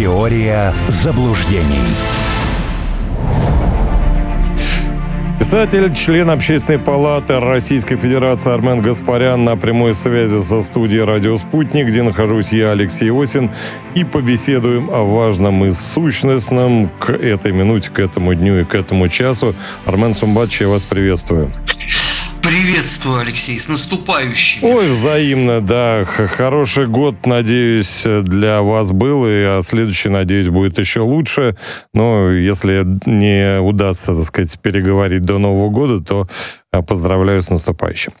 Теория заблуждений. Писатель, член Общественной палаты Российской Федерации Армен Гаспарян на прямой связи со студией «Радио Спутник», где нахожусь я, Алексей Осин, и побеседуем о важном и сущностном к этой минуте, к этому дню и к этому часу. Армен Сумбатович, я вас приветствую. Приветствую, Алексей, с наступающим. Ой, взаимно, да. Хороший год, надеюсь, для вас был, и а следующий, надеюсь, будет еще лучше. Но если не удастся, так сказать, переговорить до Нового года, то а, поздравляю с наступающим.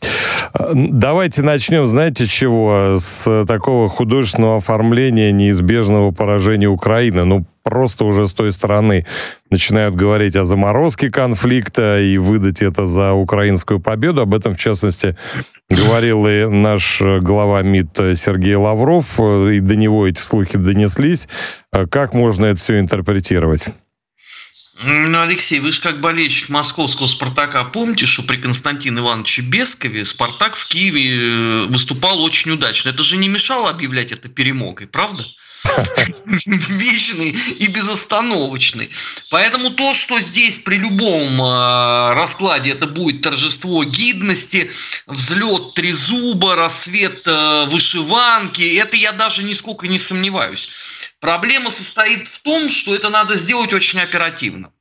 А, давайте начнем, знаете, чего? С такого художественного оформления неизбежного поражения Украины. Ну, просто уже с той стороны начинают говорить о заморозке конфликта и выдать это за украинскую победу. Об этом, в частности, говорил и наш глава МИД Сергей Лавров, и до него эти слухи донеслись. А как можно это все интерпретировать? Ну, Алексей, вы же как болельщик московского «Спартака» помните, что при Константине Ивановиче Бескове «Спартак» в Киеве э, выступал очень удачно. Это же не мешало объявлять это перемогой, правда? Вечный и безостановочный. Поэтому то, что здесь при любом э, раскладе это будет торжество гидности, взлет трезуба, рассвет э, вышиванки, это я даже нисколько не сомневаюсь. Проблема состоит в том, что это надо сделать очень оперативно.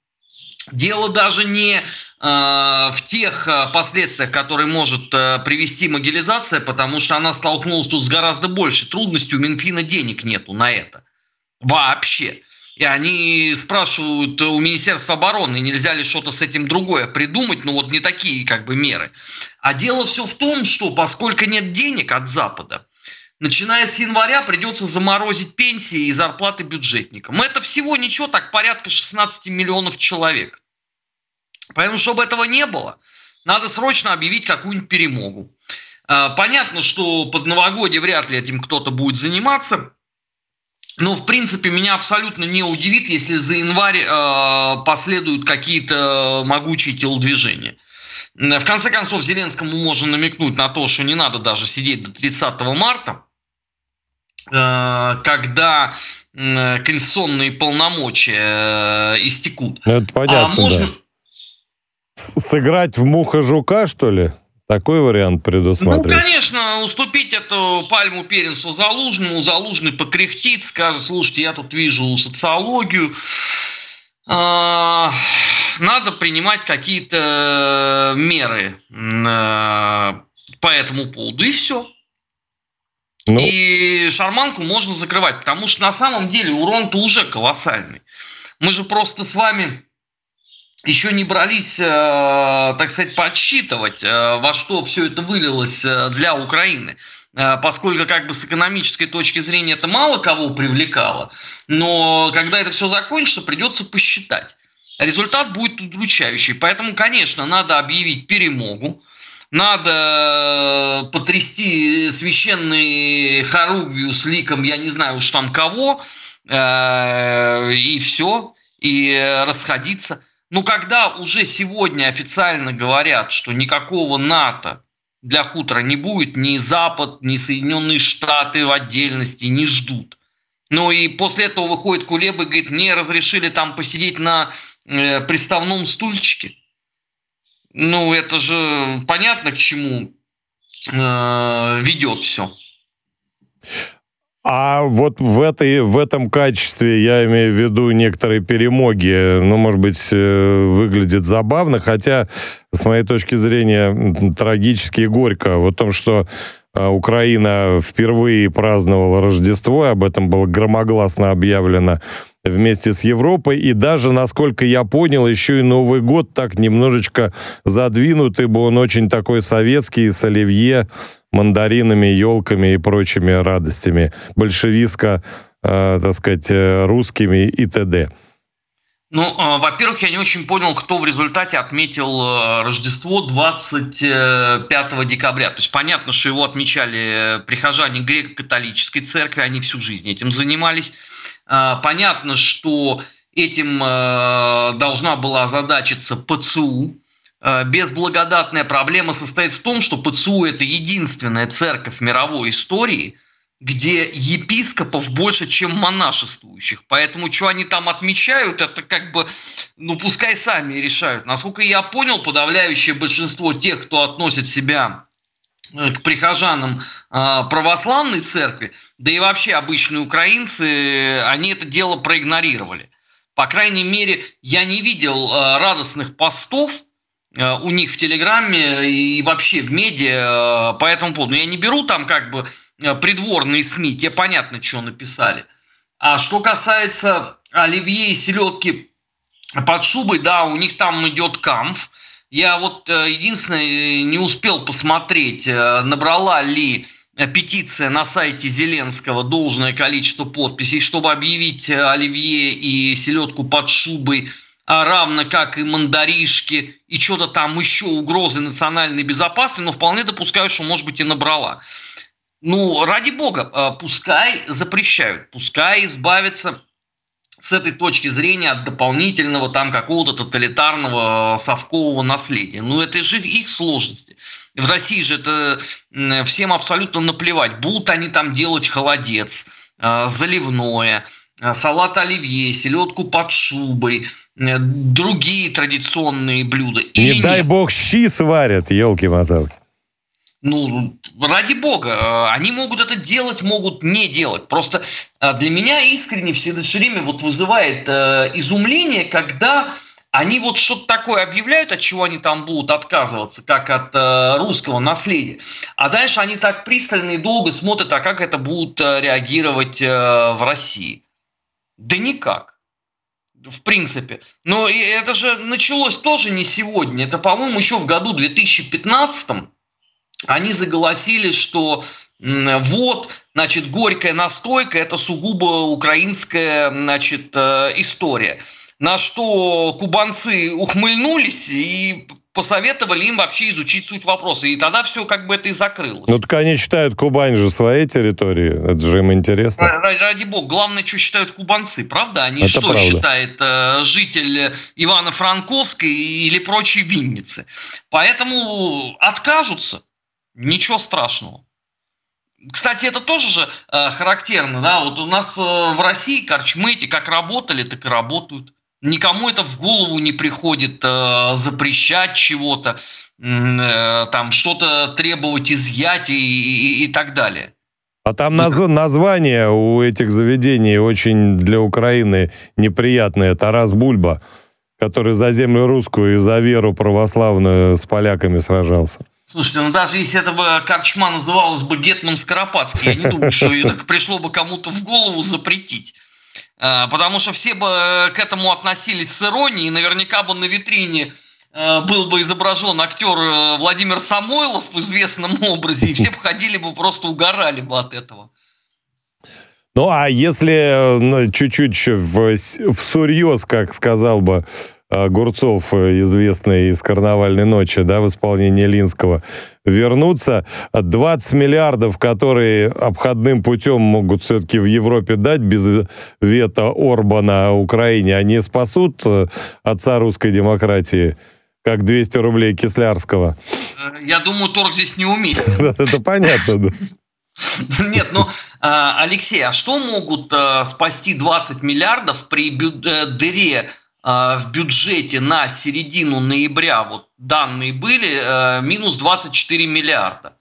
Дело даже не э, в тех э, последствиях, которые может э, привести могилизация, потому что она столкнулась тут с гораздо большей трудностью. У Минфина денег нету на это. Вообще. И они спрашивают у Министерства обороны, нельзя ли что-то с этим другое придумать, ну вот не такие как бы меры. А дело все в том, что поскольку нет денег от Запада, начиная с января придется заморозить пенсии и зарплаты бюджетникам. Это всего ничего, так порядка 16 миллионов человек. Поэтому, чтобы этого не было, надо срочно объявить какую-нибудь перемогу. А, понятно, что под новогодие вряд ли этим кто-то будет заниматься. Но, в принципе, меня абсолютно не удивит, если за январь э, последуют какие-то могучие телодвижения. В конце концов, Зеленскому можно намекнуть на то, что не надо даже сидеть до 30 марта, Э, когда конституционные полномочия э, истекут. Ну, это понятно, а можно... да. Сыграть в муха жука, что ли? Такой вариант предусматривается? Ну, конечно, уступить эту пальму первенству Залужному. Залужный покряхтит, скажет, слушайте, я тут вижу социологию. А, надо принимать какие-то меры э, по этому поводу, и все. Ну... И шарманку можно закрывать, потому что на самом деле урон-то уже колоссальный. Мы же просто с вами еще не брались, э, так сказать, подсчитывать, э, во что все это вылилось э, для Украины. Поскольку как бы с экономической точки зрения это мало кого привлекало, но когда это все закончится, придется посчитать. Результат будет удручающий. Поэтому, конечно, надо объявить перемогу, надо потрясти священный хоругвию с ликом, я не знаю уж там кого, и все, и расходиться. Но когда уже сегодня официально говорят, что никакого НАТО для хутора не будет, ни Запад, ни Соединенные Штаты в отдельности не ждут. Ну и после этого выходит Кулеба и говорит, мне разрешили там посидеть на э, приставном стульчике. Ну, это же понятно, к чему э, ведет все. А вот в, этой, в этом качестве, я имею в виду некоторые перемоги, ну, может быть, э, выглядит забавно, хотя, с моей точки зрения, трагически и горько. В том, что Украина впервые праздновала Рождество, об этом было громогласно объявлено вместе с Европой. И даже, насколько я понял, еще и Новый год так немножечко задвинут, ибо он очень такой советский, с оливье, мандаринами, елками и прочими радостями. Большевистско, э, так сказать, э, русскими и т.д. Ну, э, во-первых, я не очень понял, кто в результате отметил э, Рождество 25 декабря. То есть понятно, что его отмечали прихожане греко-католической церкви, они всю жизнь этим занимались. Понятно, что этим должна была озадачиться ПЦУ. Безблагодатная проблема состоит в том, что ПЦУ – это единственная церковь мировой истории, где епископов больше, чем монашествующих. Поэтому, что они там отмечают, это как бы, ну, пускай сами решают. Насколько я понял, подавляющее большинство тех, кто относит себя э, к прихожанам э, православной церкви, да и вообще обычные украинцы, они это дело проигнорировали. По крайней мере, я не видел э, радостных постов у них в Телеграме и вообще в медиа по этому поводу. Я не беру там как бы придворные СМИ, те понятно, что написали. А что касается оливье и селедки под шубой, да, у них там идет камф. Я вот э, единственное не успел посмотреть, э, набрала ли петиция на сайте Зеленского должное количество подписей, чтобы объявить оливье и селедку под шубой, а равно как и мандаришки, и что-то там еще угрозы национальной безопасности, но вполне допускаю, что, может быть, и набрала. Ну, ради бога, а, пускай запрещают, пускай избавятся с этой точки зрения от дополнительного там какого-то тоталитарного совкового наследия. Ну, это же их сложности. В России же это всем абсолютно наплевать. Будут они там делать холодец, а, заливное, а, салат оливье, селедку под шубой, другие традиционные блюда. Не дай нет. бог щи сварят, елки-моталки. Ну, ради бога, э, они могут это делать, могут не делать. Просто э, для меня искренне все, все время вот вызывает э, изумление, когда они вот что-то такое объявляют, от чего они там будут отказываться, как от русского наследия. А дальше они так пристально и долго смотрят, а как это будут реагировать в России. Да никак. В принципе. Но это же началось тоже не сегодня. Это, по-моему, еще в году 2015 они заголосили, что вот, значит, горькая настойка – это сугубо украинская, значит, э, история. На что кубанцы ухмыльнулись и посоветовали им вообще изучить суть вопроса. И тогда все как бы это и закрылось. Ну так они считают Кубань же своей территорией. Это же им интересно. Ради бога. Главное, что считают кубанцы. Правда? Они это что правда. считает э, житель Ивано-Франковской или прочей Винницы. Поэтому откажутся. Ничего страшного. Кстати, это тоже же э, характерно, да, вот у нас э, в России корчмы эти как работали, так и работают. Никому это в голову не приходит э, запрещать чего-то, э, там что-то требовать изъятия и, и, и так далее. А там наз... название у этих заведений очень для Украины неприятное. Тарас Бульба, который за землю русскую и за веру православную с поляками сражался. Слушайте, ну даже если это бы корчма называлась бы Гетман Скоропадский, я не думаю, что ее так пришло бы кому-то в голову запретить. А, потому что все бы к этому относились с иронией, наверняка бы на витрине а, был бы изображен актер э, Владимир Самойлов в известном образе, и все бы ходили бы просто угорали бы от этого. Ну, а если ну, чуть-чуть в, в сурьез, как сказал бы Огурцов, э, известный из «Карнавальной ночи», да, в исполнении Линского, вернуться. 20 миллиардов, которые обходным путем могут все-таки в Европе дать без вето Орбана Украине, они спасут э, отца русской демократии, как 200 рублей Кислярского? Э, я думаю, торг здесь не уместен. Это понятно, да. Нет, ну, Алексей, а что могут спасти 20 миллиардов при дыре в бюджете на середину ноября вот данные были э, минус 24 миллиарда.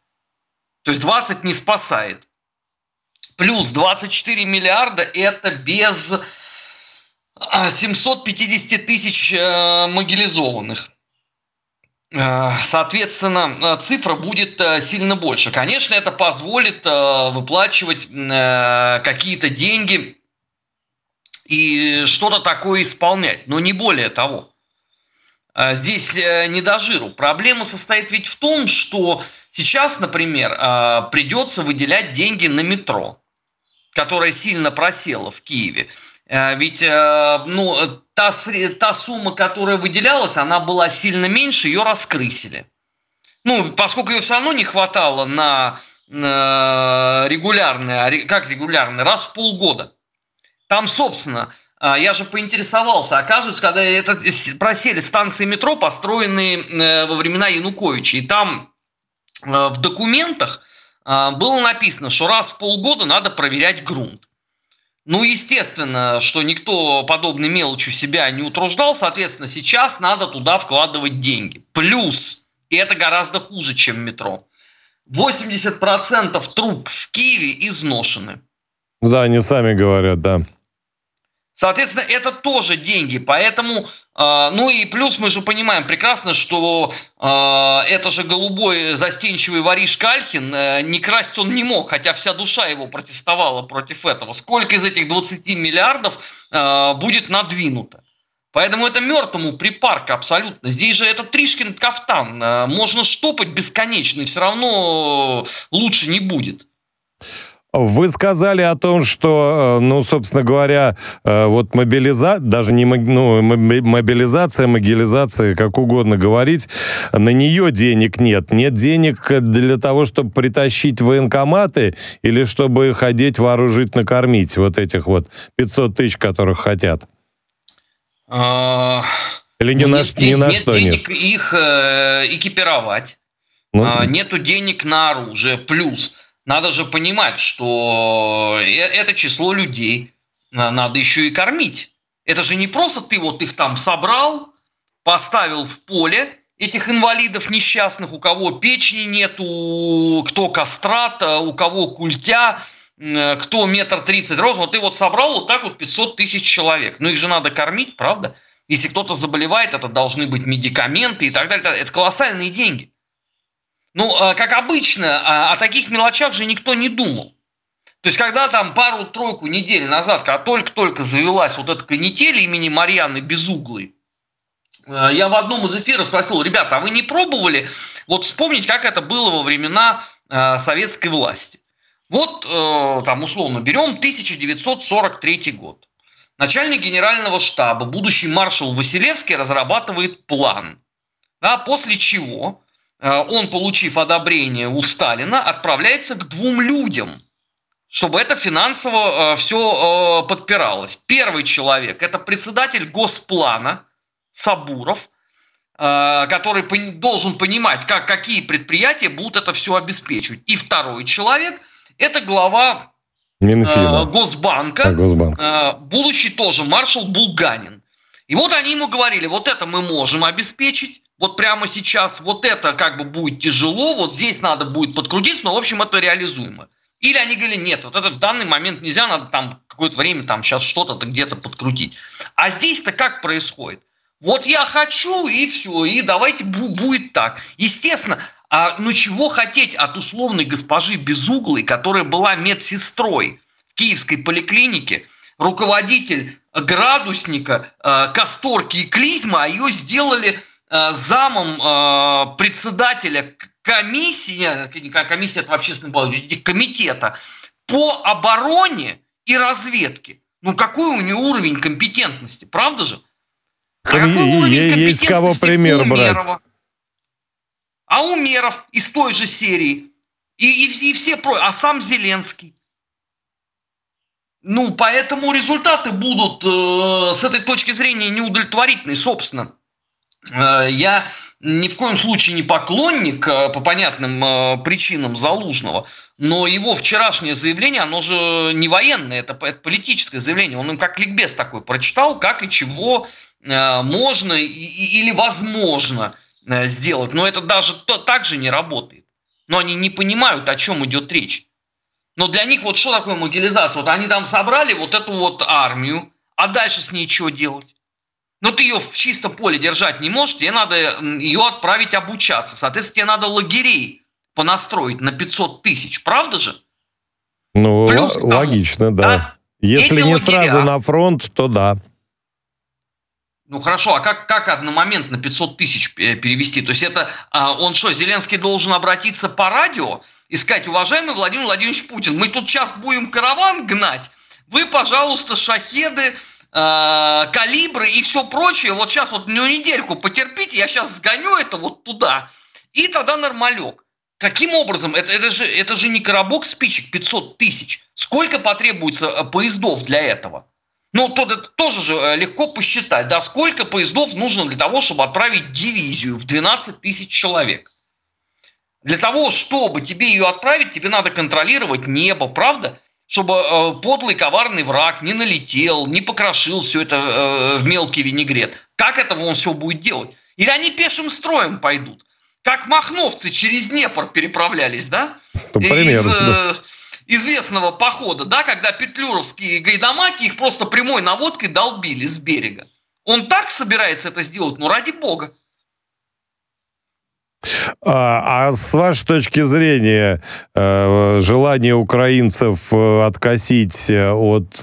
То есть 20 не спасает. Плюс 24 миллиарда это без 750 а, тысяч э, мобилизованных. Э, соответственно, цифра будет сильно больше. Конечно, это позволит выплачивать какие-то деньги и что-то такое исполнять, но не более того. А, здесь э, не до жиру. Проблема состоит ведь в том, что сейчас, например, а, придется выделять деньги на метро, которое сильно просело в Киеве. А, ведь э, ну, та, та сумма, которая выделялась, она была сильно меньше, ее раскрысили. Ну, поскольку ее все равно не хватало на, на регулярное, как регулярное, раз в полгода. Там, собственно, а, я же поинтересовался, оказывается, когда это просели станции метро, построенные э, во времена Януковича, и там э, в документах э, было написано, что раз в полгода надо проверять грунт. Ну, естественно, что никто подобной мелочью себя не утруждал, соответственно, сейчас надо туда вкладывать деньги. Плюс, и это гораздо хуже, чем метро, 80% труб в Киеве изношены. Да, они сами говорят, да. Соответственно, это тоже деньги. Поэтому, э, ну и плюс мы же понимаем прекрасно, что э, это же голубой застенчивый воришка Альхин, э, не красть он не мог, хотя вся душа его протестовала против этого. Сколько из этих 20 миллиардов э, будет надвинуто? Поэтому это мертвому припарка абсолютно. Здесь же это Тришкин кафтан. Э, можно штопать бесконечно, и все равно лучше не будет. Вы сказали о том, что, э, ну, собственно говоря, э, вот мобилизация, даже не ну, мобилизация, могилизация, как угодно говорить, на нее денег нет. Нет денег для того, чтобы притащить военкоматы или чтобы ходить вооружить, накормить вот этих вот 500 тысяч, которых хотят. А, или ни, ну, на, нет, ни на нет что денег нет? их э, экипировать. Ну, а, нету денег на оружие. Плюс надо же понимать, что э, это число людей надо еще и кормить. Это же не просто ты вот их там собрал, поставил в поле этих инвалидов несчастных, у кого печени нету, кто кастрат, э, у кого культя, э, кто метр тридцать рост. Вот ты вот собрал вот так вот 500 тысяч человек. Ну их же надо кормить, правда? Если кто-то заболевает, это должны быть медикаменты и так далее. Это колоссальные деньги. Ну, а, как обычно, а, о таких мелочах же никто не думал. То есть, когда там пару-тройку недель назад, когда только-только завелась вот эта канитель имени Марьяны Безуглой, а, я в одном из эфиров спросил, ребята, а вы не пробовали вот вспомнить, как это было во времена советской власти? Вот, э, там, условно, берем 1943 год. Начальник генерального штаба, будущий маршал Василевский, разрабатывает план. Да, после чего Э, он, получив одобрение у Сталина, отправляется к двум людям, чтобы это финансово э, все э, подпиралось. Первый человек – это председатель Госплана Сабуров, который должен понимать, как, какие предприятия будут это все обеспечивать. И второй человек – это глава Минфина. Госбанка, а, Госбанк. будущий тоже маршал Булганин. И вот они ему говорили, вот это мы можем обеспечить, вот прямо сейчас вот это как бы будет тяжело, вот здесь надо будет подкрутиться, но в общем это реализуемо. Или они говорили, нет, вот это в данный момент нельзя, надо там какое-то время там сейчас что-то где-то подкрутить. А здесь-то как происходит? Вот я хочу, и все, и давайте будет так. Естественно, а ну чего хотеть от условной госпожи Безуглой, которая была медсестрой в киевской поликлинике, руководитель градусника, э, касторки и клизма, а ее сделали замом э, председателя комиссии, комиссия это общественной политики, комитета по обороне и разведке. Ну какой у него уровень компетентности, правда же? А какой уровень компетентности есть кого пример брать. А Умеров из той же серии. И, и, и все про... А сам Зеленский. Ну, поэтому результаты будут э, с этой точки зрения неудовлетворительные, собственно. Э, я ни в коем случае не поклонник э, по понятным э, причинам Залужного, но его вчерашнее заявление, оно же не военное, это, это политическое заявление. Он им как ликбез такой прочитал, как и чего можно или возможно сделать. Но это даже то, так же не работает. Но они не понимают, о чем идет речь. Но для них вот что такое могилизация? Вот они там собрали вот эту вот армию, а дальше с ней что делать? Но ты ее в чистом поле держать не можешь, тебе надо ее отправить обучаться. Соответственно, тебе надо лагерей понастроить на 500 тысяч. Правда же? Ну, Плюс, л- логично, да. да. Если не лагеря, сразу на фронт, то да. Ну хорошо, а как, как одномоментно 500 тысяч перевести? То есть это а, он что, Зеленский должен обратиться по радио и сказать, уважаемый Владимир Владимирович Путин, мы тут сейчас будем караван гнать, вы, пожалуйста, шахеды Э, калибры и все прочее. Вот сейчас вот ну, недельку потерпите, я сейчас сгоню это вот туда, и тогда нормалек. Каким образом? Это, это, же, это же не коробок спичек 500 тысяч. Сколько потребуется э, поездов для этого? Ну, то, это тоже же э, легко посчитать, да, сколько поездов нужно для того, чтобы отправить дивизию в 12 тысяч человек. Для того, чтобы тебе ее отправить, тебе надо контролировать небо, правда? Чтобы э, подлый коварный враг не налетел, не покрошил все это э, в мелкий винегрет. Как этого он все будет делать? Или они пешим строем пойдут? Как махновцы через Днепр переправлялись, да? Ну, примерно. Из, э, известного похода, да, когда петлюровские гайдамаки их просто прямой наводкой долбили с берега. Он так собирается это сделать, ну ради бога. А, а с вашей точки зрения, э, желание украинцев э, откосить э, от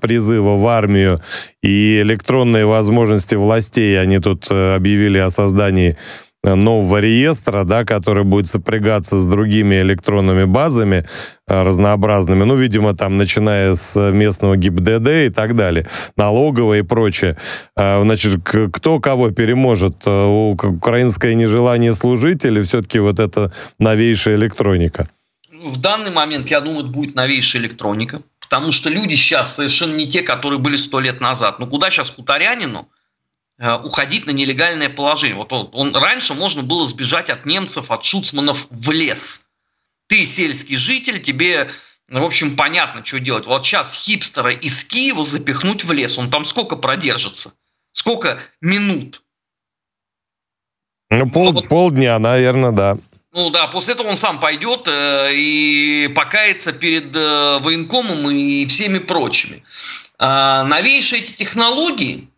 призыва в армию и электронные возможности властей, они тут объявили о создании нового реестра, да, который будет сопрягаться с другими электронными базами э, разнообразными, ну, видимо, там, начиная с местного ГИБДД и так далее, налоговое и прочее. Э, значит, кто кого переможет? Э, украинское нежелание служить или все-таки вот эта новейшая электроника? В данный момент, я думаю, будет новейшая электроника, потому что люди сейчас совершенно не те, которые были сто лет назад. Ну, куда сейчас хуторянину – Э, уходить на нелегальное положение. Вот он, он, раньше можно было сбежать от немцев, от шуцманов в лес. Ты сельский житель, тебе, в общем, понятно, что делать. Вот сейчас хипстера из Киева запихнуть в лес, он там сколько продержится? Сколько минут? Ну, пол, вот, полдня, наверное, да. Ну да, после этого он сам пойдет э, и покается перед э, военкомом и всеми прочими. Э, новейшие эти технологии,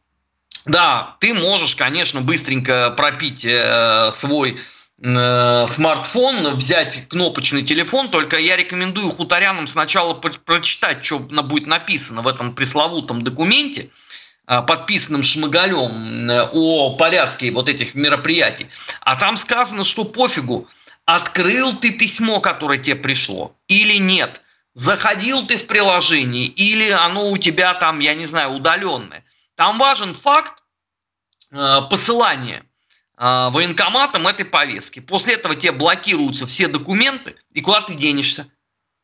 да, ты можешь, конечно, быстренько пропить э, свой э, смартфон, взять кнопочный телефон, только я рекомендую хуторянам сначала прочитать, что будет написано в этом пресловутом документе, э, подписанным Шмыгалем э, о порядке вот этих мероприятий. А там сказано, что пофигу, открыл ты письмо, которое тебе пришло, или нет. Заходил ты в приложение, или оно у тебя там, я не знаю, удаленное. Там важен факт э, посылания э, военкоматом этой повестки. После этого тебе блокируются все документы, и куда ты денешься?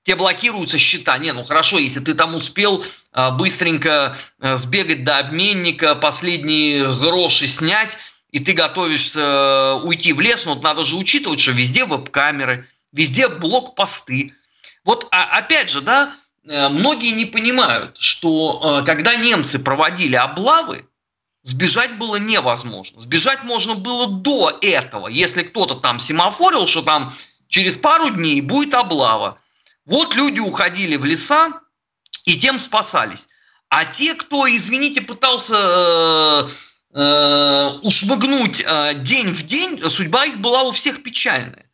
Тебе блокируются счета. Не, ну хорошо, если ты там успел э, быстренько сбегать до обменника, последние гроши снять, и ты готовишься уйти в лес, но вот надо же учитывать, что везде веб-камеры, везде блокпосты. Вот а, опять же, да, многие не понимают, что когда немцы проводили облавы, сбежать было невозможно. Сбежать можно было до этого, если кто-то там семафорил, что там через пару дней будет облава. Вот люди уходили в леса и тем спасались. А те, кто, извините, пытался э, э, ушмыгнуть э, день в день, судьба их была у всех печальная.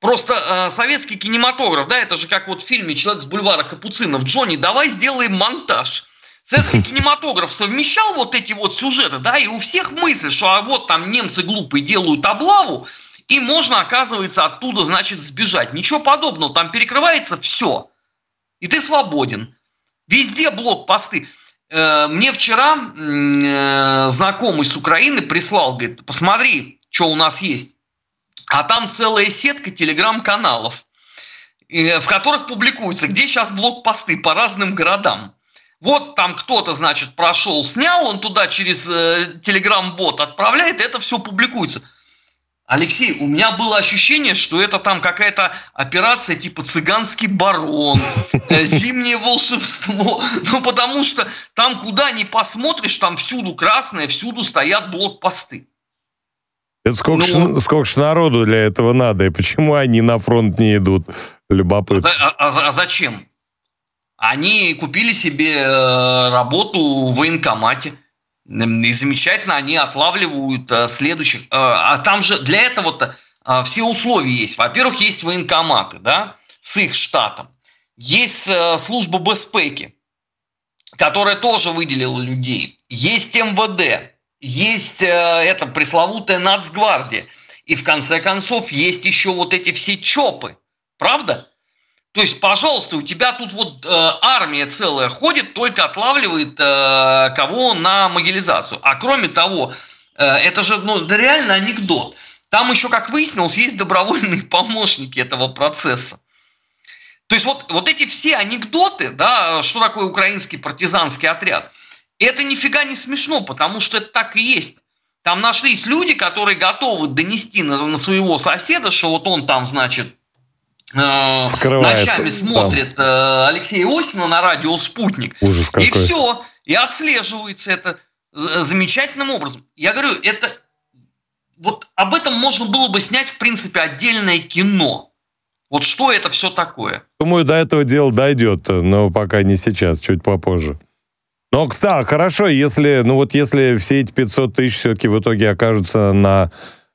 Просто э, советский кинематограф, да, это же как вот в фильме «Человек с бульвара Капуцинов». Джонни, давай сделаем монтаж. Советский кинематограф совмещал вот эти вот сюжеты, да, и у всех мысль, что а вот там немцы глупые делают облаву, и можно, оказывается, оттуда, значит, сбежать. Ничего подобного, там перекрывается все. И ты свободен. Везде блокпосты. Э, мне вчера э, знакомый с Украины прислал, говорит, посмотри, что у нас есть. А там целая сетка телеграм-каналов, в которых публикуется, где сейчас блокпосты по разным городам. Вот там кто-то, значит, прошел, снял, он туда через э, телеграм-бот отправляет, это все публикуется. Алексей, у меня было ощущение, что это там какая-то операция типа «Цыганский барон», э, «Зимнее волшебство». Ну, потому что там, куда ни посмотришь, там всюду красное, всюду стоят блокпосты. Это сколько, ну, ж, сколько ж народу для этого надо, и почему они на фронт не идут? Любопытно. А, а, а зачем? Они купили себе э, работу в военкомате. И замечательно они отлавливают э, следующих. Э, а там же для этого-то все условия есть. Во-первых, есть военкоматы, да, с их штатом. Есть служба безпеки, которая тоже выделила людей. Есть МВД, есть э, эта пресловутая нацгвардия. И в конце концов есть еще вот эти все ЧОПы. Правда? То есть, пожалуйста, у тебя тут вот э, армия целая ходит, только отлавливает э, кого на могилизацию. А кроме того, э, это же ну, реально анекдот. Там еще, как выяснилось, есть добровольные помощники этого процесса. То есть вот, вот эти все анекдоты, да, что такое украинский партизанский отряд – это нифига не смешно, потому что это так и есть. Там нашлись люди, которые готовы донести на, на своего соседа, что вот он там, значит, э, ночами смотрит э, Алексея Осина на радио «Спутник». Ужас какой. И все. И отслеживается это замечательным образом. Я говорю, это вот об этом можно было бы снять, в принципе, отдельное кино. Вот что это все такое? Думаю, до этого дела дойдет, но пока не сейчас, чуть попозже. Но, кстати, хорошо, если, ну вот если все эти 500 тысяч все-таки в итоге окажутся на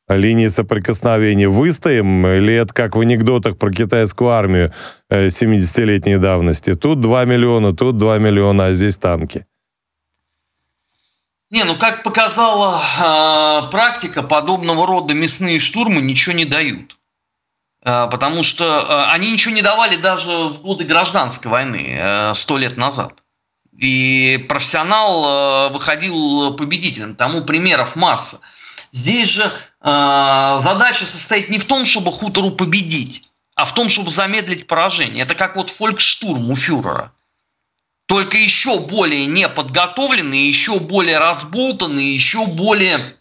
линии соприкосновения, выстоим? Или это как в анекдотах про китайскую армию 70-летней э, давности? Тут 2 миллиона, тут 2 миллиона, а здесь танки. Не, ну как показала э, практика, подобного рода мясные штурмы ничего не дают. Э, потому что э, они ничего не давали даже в годы гражданской войны, сто э, лет назад. И профессионал э, выходил победителем. Тому примеров масса. Здесь же э, задача состоит не в том, чтобы хутору победить, а в том, чтобы замедлить поражение. Это как вот фолькштурм у фюрера. Только еще более неподготовленный, еще более разболтанный, еще более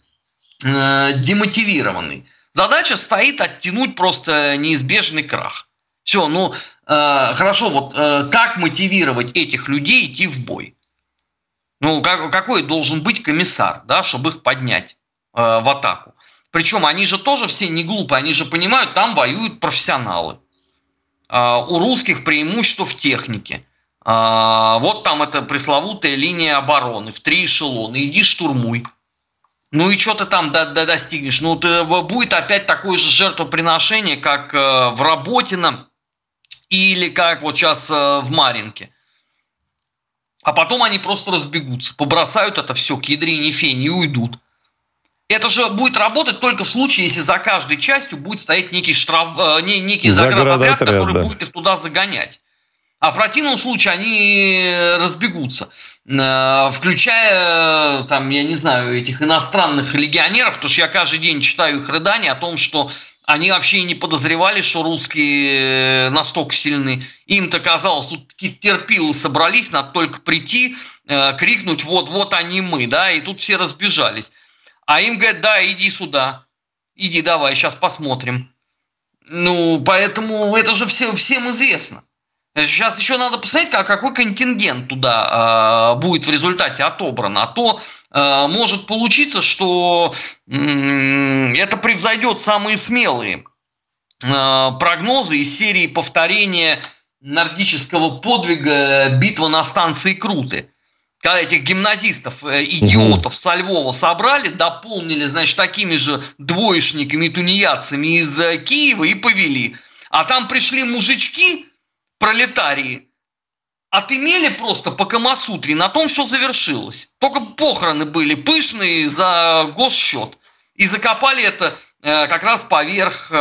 э, демотивированный. Задача стоит оттянуть просто неизбежный крах. Все, ну э, хорошо, вот э, как мотивировать этих людей идти в бой? Ну, как, какой должен быть комиссар, да, чтобы их поднять в атаку? Причем они же тоже все не глупые, они же понимают, там воюют профессионалы. Э, у русских преимущество в технике. Э, вот там эта пресловутая линия обороны в три эшелона. Иди штурмуй. Ну и что ты там до, до достигнешь? Ну, ты, будет опять такое же жертвоприношение, как э, в Работино или как вот сейчас э, в Маринке. А потом они просто разбегутся, побросают это все к ядрине фени и уйдут. Это же будет работать только в случае, если за каждой частью будет стоять некий штраф, э, некий заградотряд, который да. будет их туда загонять. А в противном случае они разбегутся, э, включая, там, я не знаю, этих иностранных легионеров, потому что я каждый день читаю их рыдания о том, что они вообще не подозревали, что русские э, настолько сильны. Им-то казалось, тут какие-то терпилы собрались, надо только прийти, э, крикнуть, вот, вот они мы, да, и тут все разбежались. А им говорят, да, иди сюда, иди давай, сейчас посмотрим. Ну, поэтому это же все, всем известно. Сейчас еще надо посмотреть, как, какой контингент туда э, будет в результате отобран. А то э, может получиться, что э, это превзойдет самые смелые э, прогнозы из серии повторения нордического подвига «Битва на станции Круты». Когда этих гимназистов, э, идиотов угу. со Львова собрали, дополнили, значит, такими же двоечниками, тунеядцами из э, Киева и повели. А там пришли мужички, пролетарии отымели просто по Камасутре, на том все завершилось. Только похороны были пышные за госсчет. И закопали это э, как раз поверх э,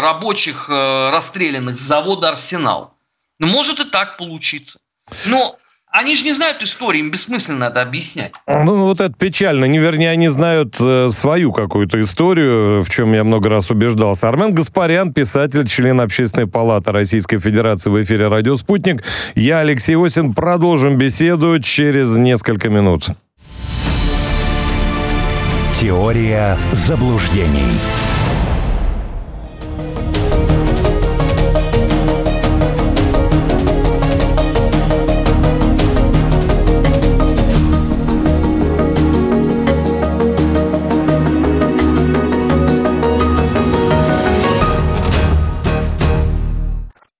рабочих э, расстрелянных с завода «Арсенал». Ну, может и так получиться. Но они же не знают истории, им бессмысленно это объяснять. Ну, вот это печально. Не, вернее, они знают э, свою какую-то историю, в чем я много раз убеждался. Армен Гаспарян, писатель, член Общественной палаты Российской Федерации в эфире «Радио Спутник». Я, Алексей Осин. Продолжим беседу через несколько минут. Теория заблуждений.